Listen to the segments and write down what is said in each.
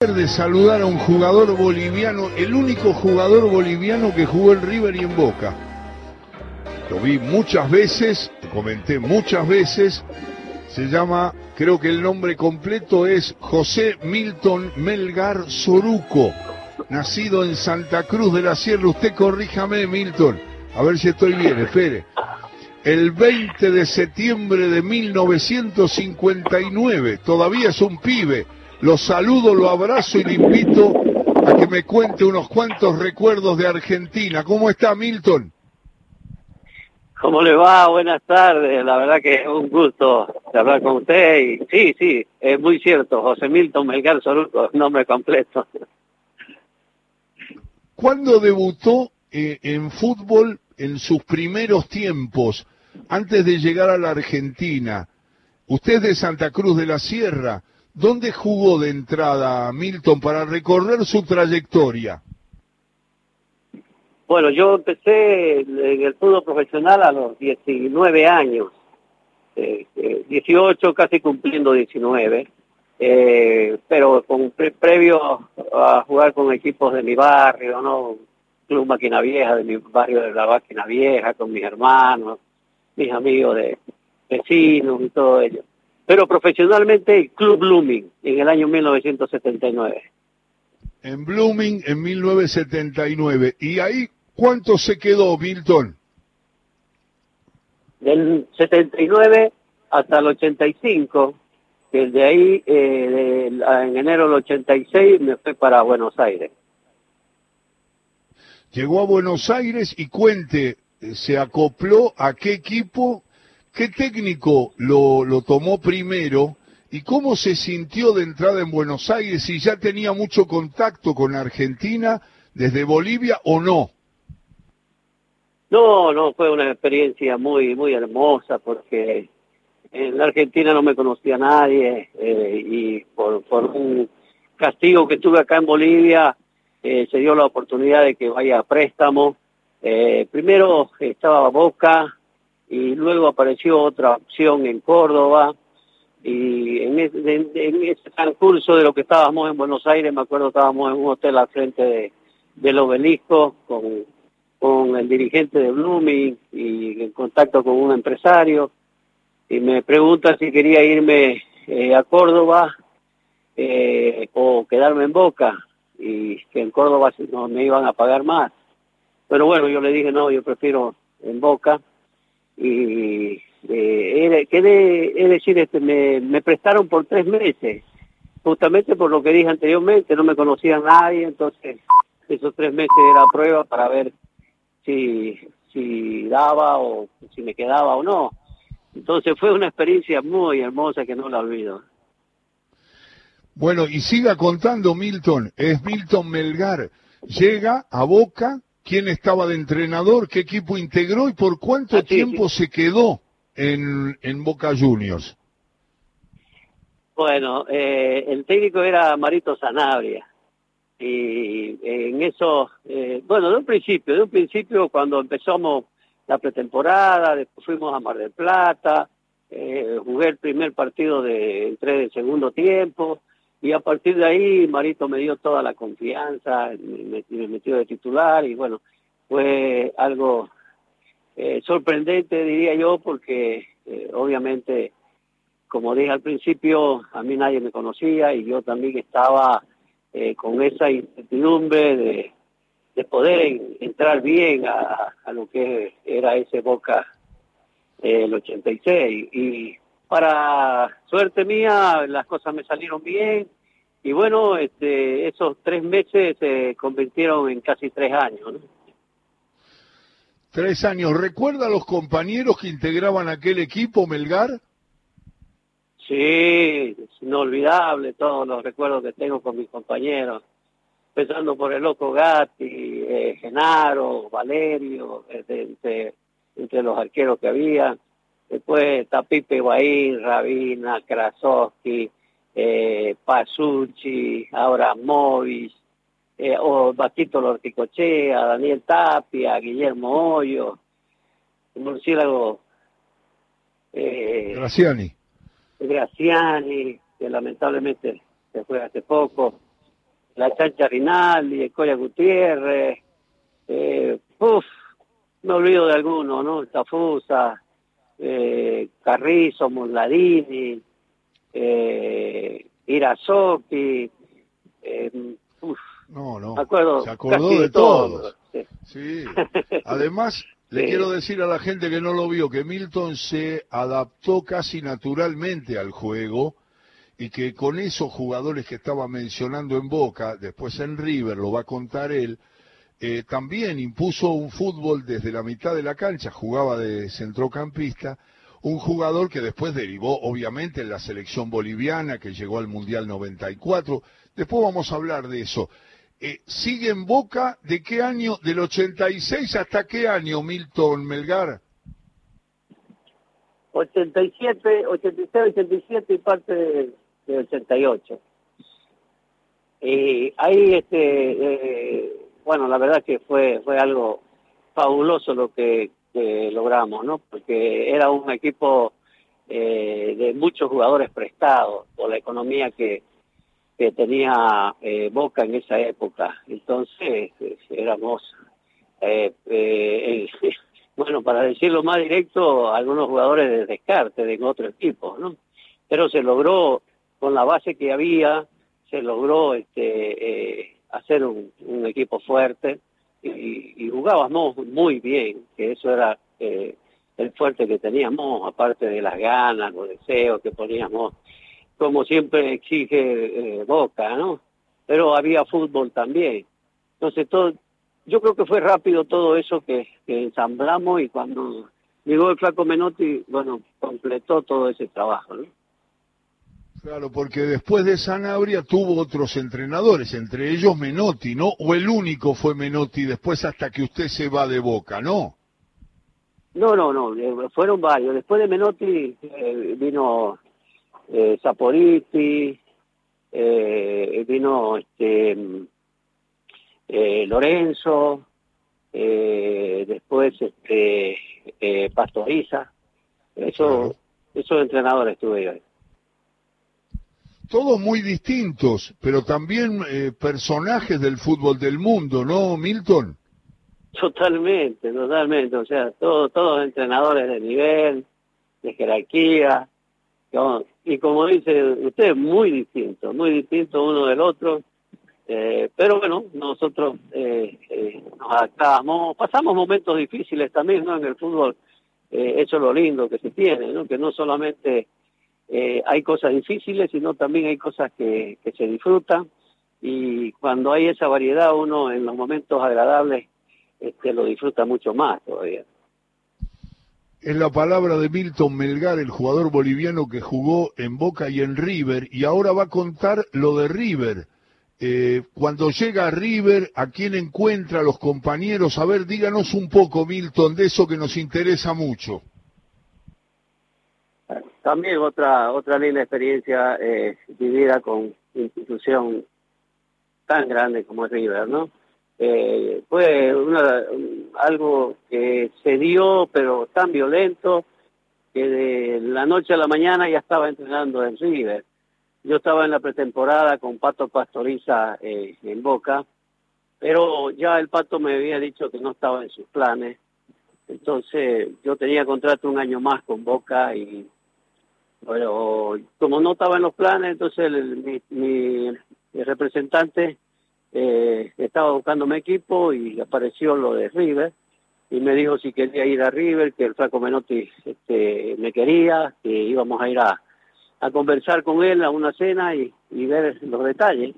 de saludar a un jugador boliviano, el único jugador boliviano que jugó en River y en Boca. Lo vi muchas veces, comenté muchas veces, se llama, creo que el nombre completo es José Milton Melgar Soruco, nacido en Santa Cruz de la Sierra. Usted corríjame, Milton, a ver si estoy bien, espere. El 20 de septiembre de 1959, todavía es un pibe lo saludo, lo abrazo y le invito a que me cuente unos cuantos recuerdos de Argentina. ¿Cómo está Milton? ¿Cómo le va? Buenas tardes. La verdad que es un gusto hablar con usted. Y sí, sí, es muy cierto. José Milton Melgar Soruco, nombre completo. ¿Cuándo debutó eh, en fútbol en sus primeros tiempos, antes de llegar a la Argentina? Usted es de Santa Cruz de la Sierra. ¿Dónde jugó de entrada Milton para recorrer su trayectoria? Bueno, yo empecé en el fútbol profesional a los 19 años, eh, 18 eh, casi cumpliendo 19, eh, pero con previo a jugar con equipos de mi barrio, ¿no? Club Máquina Vieja, de mi barrio de la Máquina Vieja, con mis hermanos, mis amigos de vecinos y todo ello pero profesionalmente Club Blooming en el año 1979. En Blooming en 1979. ¿Y ahí cuánto se quedó, Milton? Del 79 hasta el 85, desde ahí, eh, en enero del 86, me fui para Buenos Aires. Llegó a Buenos Aires y cuente, ¿se acopló a qué equipo ¿Qué técnico lo, tomó primero y cómo se sintió de entrada en Buenos Aires si ya tenía mucho contacto con Argentina desde Bolivia o no? No, no, fue una experiencia muy, muy hermosa porque en la Argentina no me conocía nadie eh, y por, por un castigo que tuve acá en Bolivia eh, se dio la oportunidad de que vaya a préstamo. Eh, primero estaba Boca, y luego apareció otra opción en Córdoba. Y en ese, en, transcurso de lo que estábamos en Buenos Aires, me acuerdo estábamos en un hotel al frente de, del obelisco con, con el dirigente de Blooming y en contacto con un empresario. Y me pregunta si quería irme eh, a Córdoba eh, o quedarme en Boca y que en Córdoba no me iban a pagar más. Pero bueno, yo le dije, no, yo prefiero en Boca y eh, es decir, este, me, me prestaron por tres meses, justamente por lo que dije anteriormente, no me conocía nadie, entonces esos tres meses era prueba para ver si, si daba o si me quedaba o no. Entonces fue una experiencia muy hermosa que no la olvido. Bueno, y siga contando Milton, es Milton Melgar, llega a Boca, quién estaba de entrenador, qué equipo integró y por cuánto tiempo se quedó en, en Boca Juniors. Bueno, eh, el técnico era Marito Sanabria. Y en eso, eh, bueno, de un principio, de un principio cuando empezamos la pretemporada, después fuimos a Mar del Plata, eh, jugué el primer partido de, entré de segundo tiempo, y a partir de ahí Marito me dio toda la confianza, me, metió de titular y bueno, fue algo eh, sorprendente diría yo porque eh, obviamente como dije al principio a mí nadie me conocía y yo también estaba eh, con esa incertidumbre de, de poder entrar bien a, a, lo que era ese Boca el 86 y para suerte mía, las cosas me salieron bien y bueno, este, esos tres meses se convirtieron en casi tres años. Tres años. ¿Recuerda a los compañeros que integraban aquel equipo, Melgar? Sí, es inolvidable todos los recuerdos que tengo con mis compañeros, empezando por el loco Gatti, eh, Genaro, Valerio, entre, entre los arqueros que había Después está Pipe Guaín, Rabina, Krasowski, eh, Pasucci, ahora Movis, eh, o Batito Lorticochea, Daniel Tapia, Guillermo Hoyo, murciélago. Eh, Graciani. Graciani, que lamentablemente se fue hace poco. la Chancha Rinaldi, Escoria Gutiérrez, eh, uf, me olvido de algunos, ¿no? Tafusa, eh, Carrizo, Mollarini, eh, eh, no, no, acuerdo se acordó de, todos. Sí. Además, le quiero decir a la gente que no lo vio que Milton se adaptó casi naturalmente al juego y que con esos jugadores que estaba mencionando en Boca, después en River, lo va a contar él, eh, también impuso un fútbol desde la mitad de la cancha, jugaba de centrocampista, un jugador que después derivó obviamente en la selección boliviana, que llegó al Mundial 94. Después vamos a hablar de eso. Eh, ¿Sigue en Boca de qué año? ¿Del 86 hasta qué año, Milton Melgar? 87, 86, 87 y parte de, 88. Y ahí este... Eh, bueno, la verdad que fue, fue algo fabuloso lo que, logramos, ¿no? Porque era un equipo eh, de muchos jugadores prestados por la economía que, que tenía eh, Boca en esa época. Entonces éramos, eh, bueno, para decirlo más directo, algunos jugadores de descarte de otro equipo, ¿no? Pero se logró con la base que había, se logró este hacer un, equipo fuerte y, jugábamos muy bien, que eso era eh, el fuerte que teníamos, aparte de las ganas, los deseos que poníamos, como siempre exige eh, Boca, ¿no? Pero había fútbol también. Entonces, todo, yo creo que fue rápido todo eso que, que ensamblamos y cuando llegó el Flaco Menotti, bueno, completó todo ese trabajo, ¿no? Claro, porque después de Sanabria tuvo otros entrenadores, entre ellos Menotti, ¿no? O el único fue Menotti después hasta que usted se va de Boca, ¿no? No, no, no, eh, fueron varios. Después de Menotti eh, vino eh, Saporiti, eh, vino este eh, Lorenzo, después este Pastoriza. Eso, esos entrenadores tuve yo todos muy distintos, pero también eh, personajes del fútbol del mundo, ¿no, Milton? Totalmente, totalmente. O sea, todos, todos entrenadores de nivel, de jerarquía. Y como dice usted, muy distintos, muy distintos uno del otro. Eh, pero bueno, nosotros eh, eh, nos adaptamos, pasamos momentos difíciles también, ¿no? En el fútbol, eso es lo lindo que se tiene, ¿no? Que no solamente eh, hay cosas difíciles, sino también hay cosas que, se disfrutan y cuando hay esa variedad uno en los momentos agradables este, lo disfruta mucho más todavía. Es la palabra de Milton Melgar, el jugador boliviano que jugó en Boca y en River, y ahora va a contar lo de River. Eh, cuando llega a River, ¿a quién encuentra a los compañeros? A ver, díganos un poco, Milton, de eso que nos interesa mucho. También otra otra linda experiencia eh, vivida con institución tan grande como River, ¿no? Eh, fue una, algo que se dio, pero tan violento, que de la noche a la mañana ya estaba entrenando en River. Yo estaba en la pretemporada con Pato Pastoriza eh, en Boca, pero ya el Pato me había dicho que no estaba en sus planes. Entonces yo tenía contrato un año más con Boca y bueno, como no estaba en los planes, entonces mi, representante eh, estaba buscando mi equipo y apareció lo de River y me dijo si quería ir a River, que el Flaco Menotti este, me quería, que íbamos a ir a, conversar con él a una cena y, ver los detalles.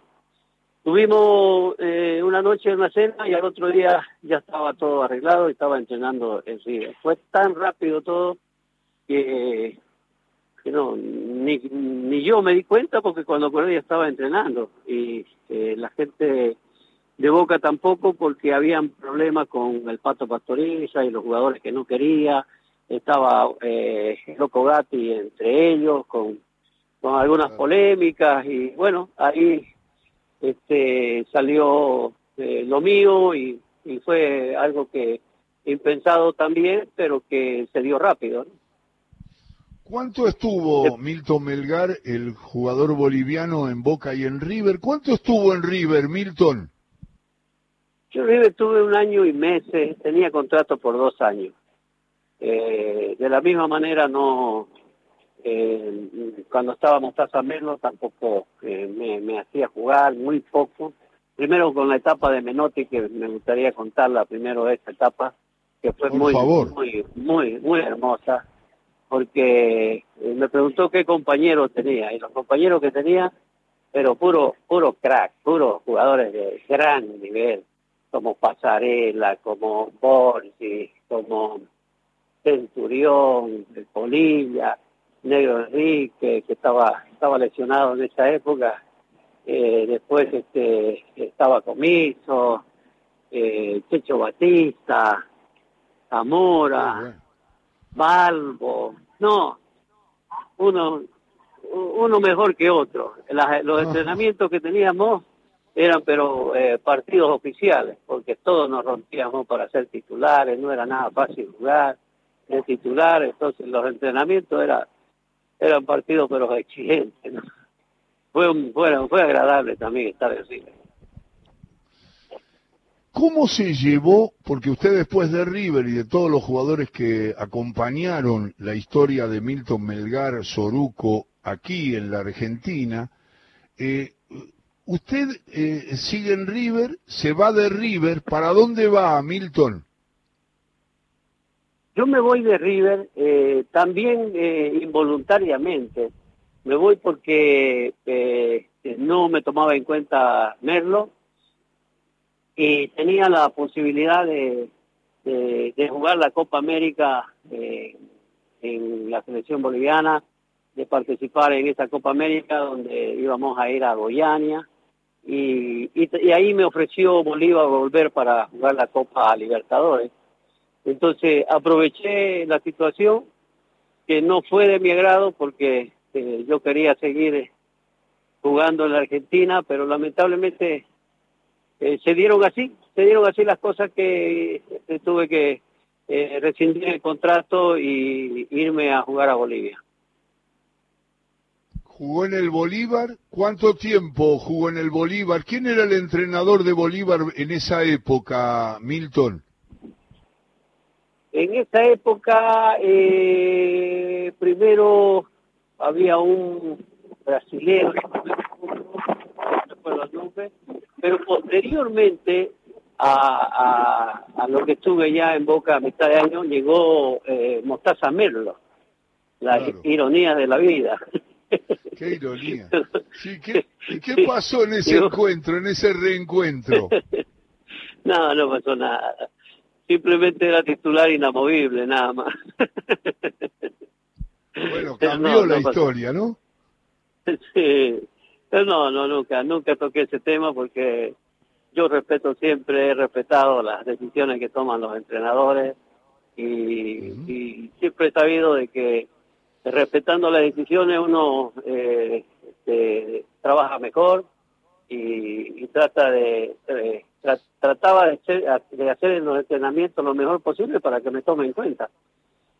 Tuvimos eh, una noche en una cena y al otro día ya estaba todo arreglado y estaba entrenando en River. Fue tan rápido todo que que no, ni, ni yo me di cuenta porque cuando ya estaba entrenando y eh, la gente de Boca tampoco porque habían problemas con el Pato Pastoriza y los jugadores que no quería, estaba eh, Loco Gatti entre ellos con, con algunas polémicas y bueno, ahí este salió eh, lo mío y, y fue algo que impensado también, pero que se dio rápido. ¿no? ¿Cuánto estuvo Milton Melgar, el jugador boliviano, en Boca y en River? ¿Cuánto estuvo en River, Milton? Yo en River tuve un año y meses, tenía contrato por dos años. Eh, de la misma manera no, eh, cuando estaba Mostaza Melo tampoco eh, me, me, hacía jugar, muy poco. Primero con la etapa de Menotti, que me gustaría contarla primero esta etapa, que fue muy, muy, muy, muy hermosa, porque eh, me preguntó qué compañeros tenía, y los compañeros que tenía, pero puro, puro crack, puros jugadores de gran nivel, como Pasarela, como Borgi, como Centurión, Polilla, Negro Enrique, que estaba, estaba lesionado en esa época, eh, después este, estaba Comiso, eh, Checho Batista, Zamora, Balbo, no, uno, uno mejor que otro. los entrenamientos que teníamos eran pero eh, partidos oficiales, porque todos nos rompíamos para ser titulares, no era nada fácil jugar de titular, entonces los entrenamientos era, eran partidos pero exigentes. Fue, un, fue, fue agradable también estar en River. ¿Cómo se llevó, porque usted después de River y de todos los jugadores que acompañaron la historia de Milton Melgar, Soruco, aquí en la Argentina, eh, usted eh, sigue en River, se va de River, ¿para dónde va Milton? Yo me voy de River eh, también involuntariamente. Me voy porque no me tomaba en cuenta Merlo, y tenía la posibilidad de, de, jugar la Copa América eh, en la selección boliviana, de participar en esa Copa América donde íbamos a ir a Goiânia y, y, ahí me ofreció Bolívar volver para jugar la Copa Libertadores. Entonces aproveché la situación que no fue de mi agrado porque eh, yo quería seguir jugando en la Argentina, pero lamentablemente eh, se dieron así, se dieron así las cosas que eh, tuve que eh, rescindir el contrato y irme a jugar a Bolivia. ¿Jugó en el Bolívar? ¿Cuánto tiempo jugó en el Bolívar? ¿Quién era el entrenador de Bolívar en esa época, Milton? En esa época, primero había un brasileño, no los nombres, pero posteriormente a, a, lo que estuve ya en Boca a mitad de año, llegó eh, Mostaza Merlo, la ironía de la vida. Qué ironía. ¿qué, ¿Qué pasó en ese encuentro, en ese reencuentro? no, no pasó nada. Simplemente era titular inamovible, nada más. Bueno, cambió la historia, ¿no? Sí. No, no, nunca, nunca toqué ese tema porque yo respeto siempre, he respetado las decisiones que toman los entrenadores y, siempre he sabido de que respetando las decisiones uno eh, este, trabaja mejor y, trata de trataba de hacer, de hacer en los entrenamientos lo mejor posible para que me tomen en cuenta.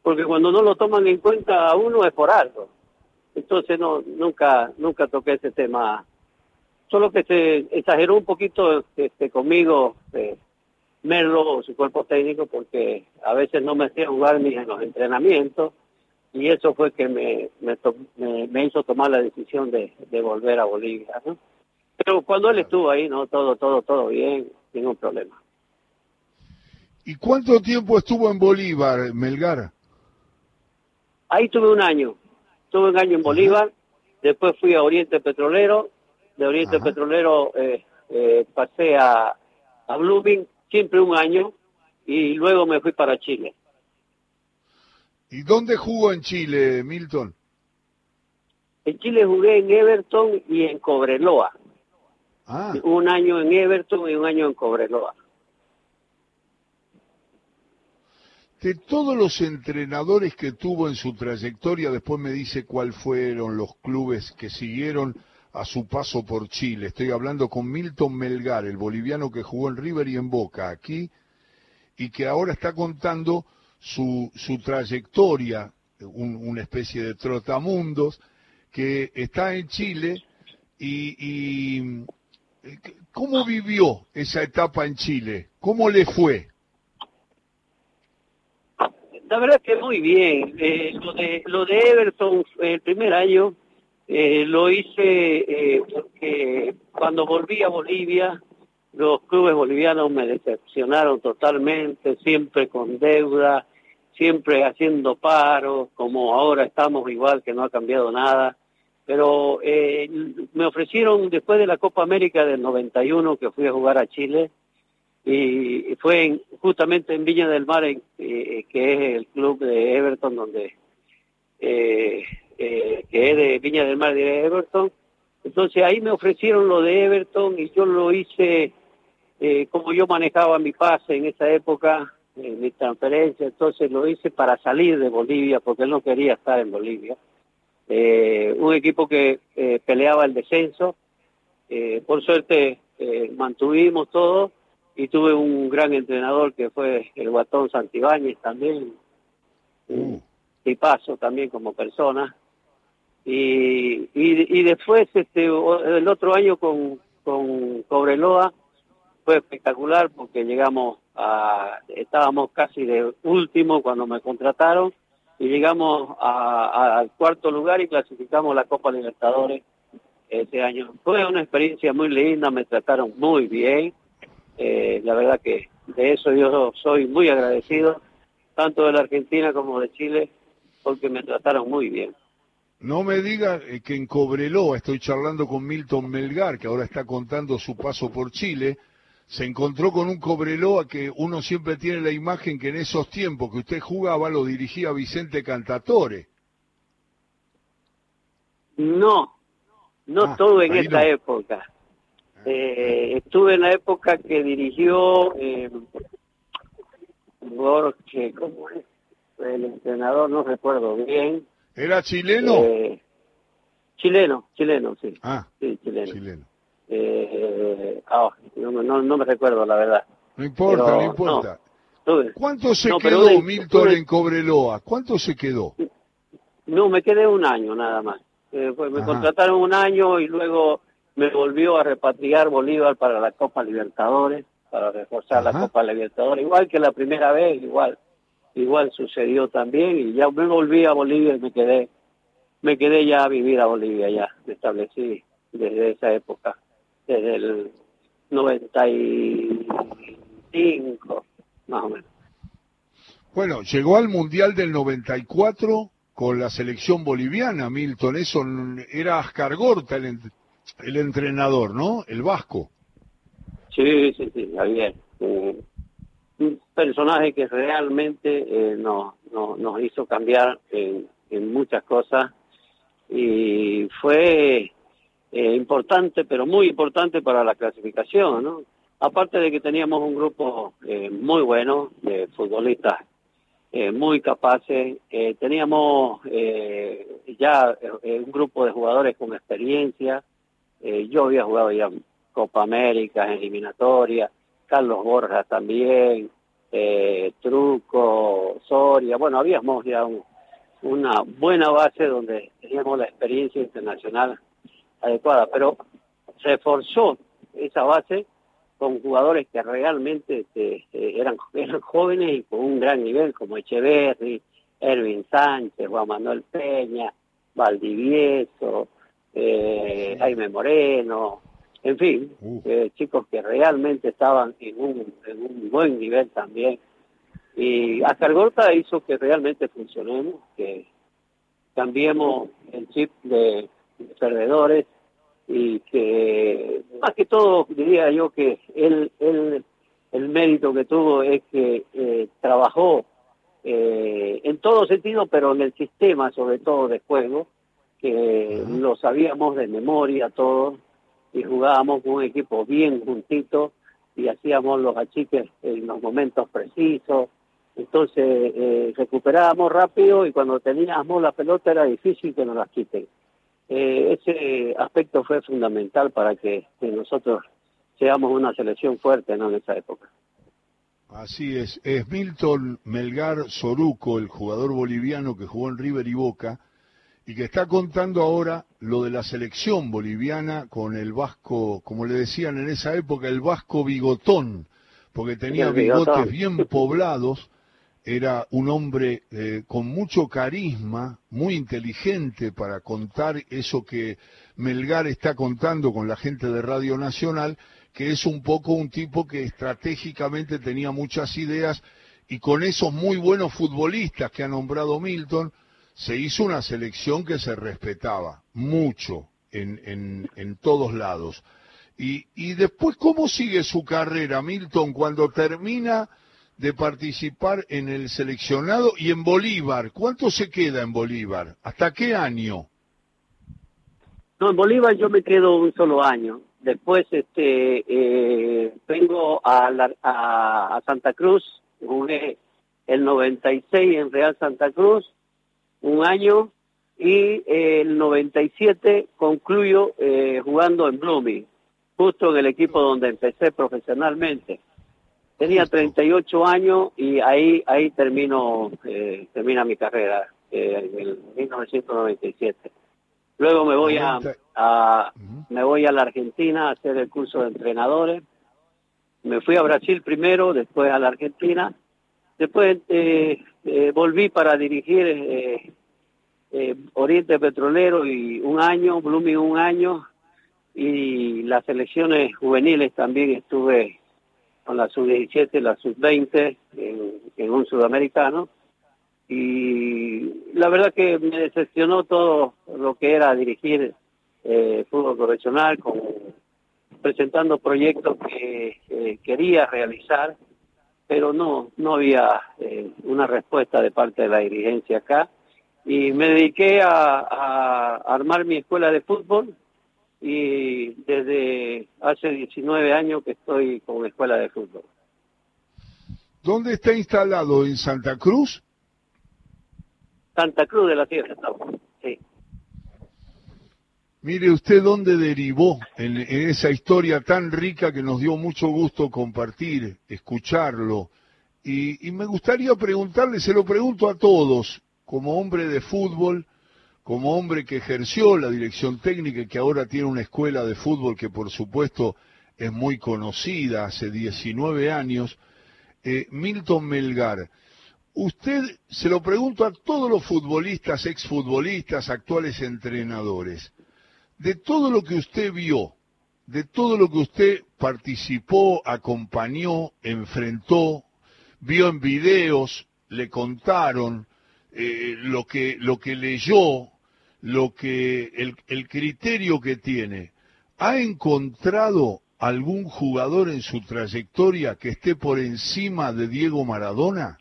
Porque cuando no lo toman en cuenta a uno es por algo entonces no nunca nunca toqué ese tema solo que se exageró un poquito este, conmigo eh, Merlo o su cuerpo técnico porque a veces no me hacía jugar ni en los entrenamientos y eso fue que me me, me, hizo tomar la decisión de, de volver a Bolivia ¿no? pero cuando él estuvo ahí no todo todo todo bien ningún problema ¿Y cuánto tiempo estuvo en Bolívar, Melgar? Ahí tuve un año, Estuve un año en Bolívar, después fui a Oriente Petrolero, de Oriente Petrolero eh, eh, pasé a, a Blooming, siempre un año, y luego me fui para Chile. ¿Y dónde jugó en Chile, Milton? En Chile jugué en Everton y en Cobreloa. Ah. Un año en Everton y un año en Cobreloa. De todos los entrenadores que tuvo en su trayectoria, después me dice cuáles fueron los clubes que siguieron a su paso por Chile. Estoy hablando con Milton Melgar, el boliviano que jugó en River y en Boca aquí, y que ahora está contando su, su trayectoria una especie de trotamundos, que está en Chile y, ¿cómo vivió esa etapa en Chile? ¿Cómo le fue? La verdad que muy bien. Eh, lo, de, lo de Everton, el primer año, eh, lo hice eh, porque cuando volví a Bolivia, los clubes bolivianos me decepcionaron totalmente, siempre con deuda, siempre haciendo paros, como ahora estamos igual, que no ha cambiado nada. Pero eh, me ofrecieron después de la Copa América del 91, que fui a jugar a Chile, y fue justamente en Viña del Mar, que es el club de Everton, donde eh, eh, que es de Viña del Mar de Everton. Entonces ahí me ofrecieron lo de Everton y yo lo hice eh, como yo manejaba mi pase en esa época, eh, mi transferencia, entonces lo hice para salir de Bolivia porque él no quería estar en Bolivia. un equipo que peleaba el descenso, por suerte mantuvimos todo y tuve un gran entrenador que fue el Guatón Santibáñez también. Y paso también como persona. Y, y, después este el otro año con, con Cobreloa fue espectacular porque llegamos a estábamos casi de último cuando me contrataron y llegamos al cuarto lugar y clasificamos la Copa Libertadores ese año. Fue una experiencia muy linda me trataron muy bien eh, la verdad que de eso yo soy muy agradecido tanto de la Argentina como de Chile porque me trataron muy bien no me diga eh, que en Cobreloa, estoy charlando con Milton Melgar, que ahora está contando su paso por Chile, se encontró con un Cobreloa que uno siempre tiene la imagen que en esos tiempos que usted jugaba lo dirigía Vicente Cantatore. No, no ah, estuve en esa época. Eh, estuve en la época que dirigió eh, ¿cómo es? El entrenador, no recuerdo bien, ¿Era chileno? Eh, chileno, chileno, sí. Ah, sí, chileno. Eh, ah, no, me recuerdo, la verdad. No importa, no importa. ¿Cuánto se quedó Milton en Cobreloa? ¿Cuánto se quedó? No, me quedé un año nada más. Eh, pues me contrataron un año y luego me volvió a repatriar Bolívar para la Copa Libertadores, para reforzar la Copa Libertadores, igual que la primera vez, igual igual sucedió también y ya me volví a Bolivia y me quedé me quedé ya a vivir a Bolivia ya me establecí desde esa época desde el 95 más o menos. Bueno llegó al mundial del 94 con la selección boliviana Milton. Eso era Ascar Gorta el, el entrenador no el vasco. Sí sí sí Javier un personaje que realmente eh, nos, nos hizo cambiar en, muchas cosas. Y fue eh, importante, pero muy importante para la clasificación, ¿no? Aparte de que teníamos un grupo eh, muy bueno de futbolistas muy capaces, teníamos ya un grupo de jugadores con experiencia, yo había jugado ya Copa América, eliminatoria, Carlos Borja también, eh, Truco, Soria, bueno, habíamos ya una buena base donde teníamos la experiencia internacional adecuada, pero se reforzó esa base con jugadores que realmente este, eh, eran, jóvenes y con un gran nivel, como Echeverri, Erwin Sánchez, Juan Manuel Peña, Valdivieso, eh, Jaime Moreno, en fin, eh, chicos que realmente estaban en un, en un buen nivel también. Y Gorta hizo que realmente funcionemos, que cambiemos el chip de, perdedores y que más que todo diría yo que él, él el mérito que tuvo es que eh, trabajó eh, en todo sentido, pero en el sistema sobre todo de juego, que lo sabíamos de memoria todos, y jugábamos con un equipo bien juntito y hacíamos los achiques en los momentos precisos. Entonces eh, recuperábamos rápido y cuando teníamos la pelota era difícil que nos las quiten. Eh, ese aspecto fue fundamental para que, nosotros seamos una selección fuerte ¿no? en esa época. Así es, es Milton Melgar Soruco, el jugador boliviano que jugó en River y Boca, y que está contando ahora lo de la selección boliviana con el vasco, como le decían en esa época, el vasco bigotón, porque tenía bigotes bien poblados, era un hombre eh, con mucho carisma, muy inteligente para contar eso que Melgar está contando con la gente de Radio Nacional, que es un poco un tipo que estratégicamente tenía muchas ideas y con esos muy buenos futbolistas que ha nombrado Milton, se hizo una selección que se respetaba mucho en, en, todos lados. Y, y después, ¿cómo sigue su carrera, Milton, cuando termina de participar en el seleccionado y en Bolívar? ¿Cuánto se queda en Bolívar? ¿Hasta qué año? No, en Bolívar yo me quedo un solo año. Después este eh, vengo a, a, Santa Cruz, jugué el 96 en Real Santa Cruz, un año, y el 97 concluyo eh, jugando en Blooming, justo en el equipo donde empecé profesionalmente. Tenía 38 años y ahí ahí termino eh, termina mi carrera eh, en el 1997. Luego me voy a, me voy a la Argentina a hacer el curso de entrenadores. Me fui a Brasil primero, después a la Argentina. Después eh, eh, volví para dirigir eh, Oriente Petrolero y un año, Blooming un año y las selecciones juveniles también estuve con la sub-17, la sub-20 en un sudamericano. Y la verdad que me decepcionó todo lo que era dirigir eh, fútbol profesional, con, presentando proyectos que quería realizar, pero no, no había eh, una respuesta de parte de la dirigencia acá. Y me dediqué a, a armar mi escuela de fútbol y desde hace 19 años que estoy con escuela de fútbol. ¿Dónde está instalado? ¿En Santa Cruz? Santa Cruz de la Sierra sí. Mire usted dónde derivó en, esa historia tan rica que nos dio mucho gusto compartir, escucharlo. Y, me gustaría preguntarle, se lo pregunto a todos, como hombre de fútbol, como hombre que ejerció la dirección técnica y que ahora tiene una escuela de fútbol que por supuesto es muy conocida, hace 19 años, eh, Milton Melgar, Usted, se lo pregunto a todos los futbolistas, exfutbolistas, actuales entrenadores, de todo lo que usted vio, de todo lo que usted participó, acompañó, enfrentó, vio en videos, le contaron, eh, lo, que, lo que leyó, lo que, el, el criterio que tiene, ¿ha encontrado algún jugador en su trayectoria que esté por encima de Diego Maradona?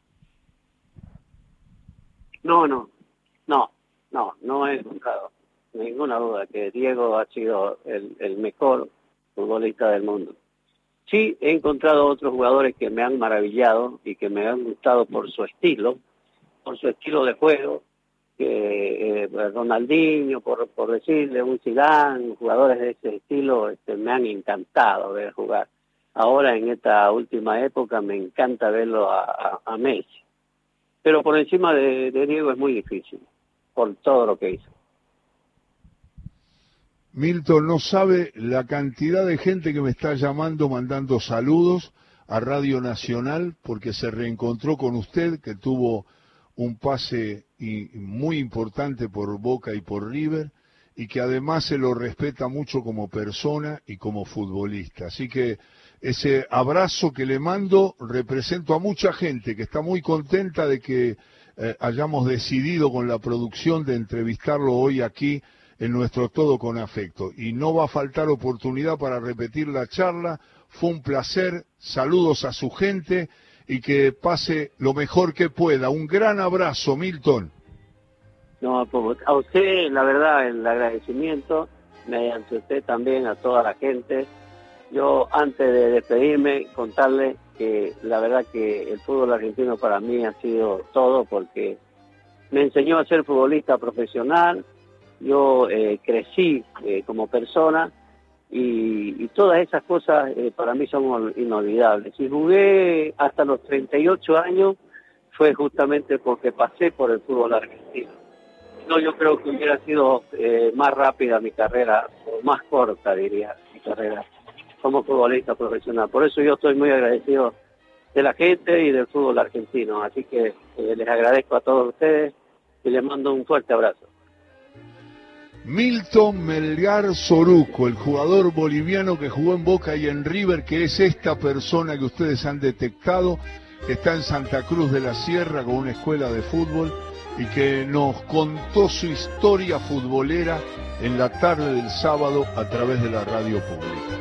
No, no, no, no, no he encontrado ninguna duda que Diego ha sido el, el mejor futbolista del mundo. Sí, he encontrado otros jugadores que me han maravillado y que me han gustado por su estilo, por su estilo de juego, que eh, Ronaldinho, por, por decirle, un Zidane, jugadores de ese estilo, este, me han encantado ver jugar. Ahora en esta última época me encanta verlo a, a Messi pero por encima de, Diego es muy difícil, por todo lo que hizo. Milton, no sabe la cantidad de gente que me está llamando, mandando saludos a Radio Nacional, porque se reencontró con usted, que tuvo un pase muy importante por Boca y por River, y que además se lo respeta mucho como persona y como futbolista. Así que ese abrazo que le mando represento a mucha gente que está muy contenta de que eh, hayamos decidido con la producción de entrevistarlo hoy aquí en nuestro Todo con Afecto. Y no va a faltar oportunidad para repetir la charla. Fue un placer. Saludos a su gente y que pase lo mejor que pueda. Un gran abrazo, Milton. No, a usted, la verdad, el agradecimiento, mediante usted también a toda la gente yo antes de despedirme, contarle que la verdad que el fútbol argentino para mí ha sido todo porque me enseñó a ser futbolista profesional, yo eh, crecí eh, como persona y, todas esas cosas eh, para mí son inolvidables. Y jugué hasta los 38 años fue justamente porque pasé por el fútbol argentino. No, yo creo que hubiera sido más rápida mi carrera, o más corta diría mi carrera como futbolista profesional. Por eso yo estoy muy agradecido de la gente y del fútbol argentino. Así que les agradezco a todos ustedes y les mando un fuerte abrazo. Milton Melgar Soruco, el jugador boliviano que jugó en Boca y en River, que es esta persona que ustedes han detectado, que está en Santa Cruz de la Sierra con una escuela de fútbol y que nos contó su historia futbolera en la tarde del sábado a través de la radio pública.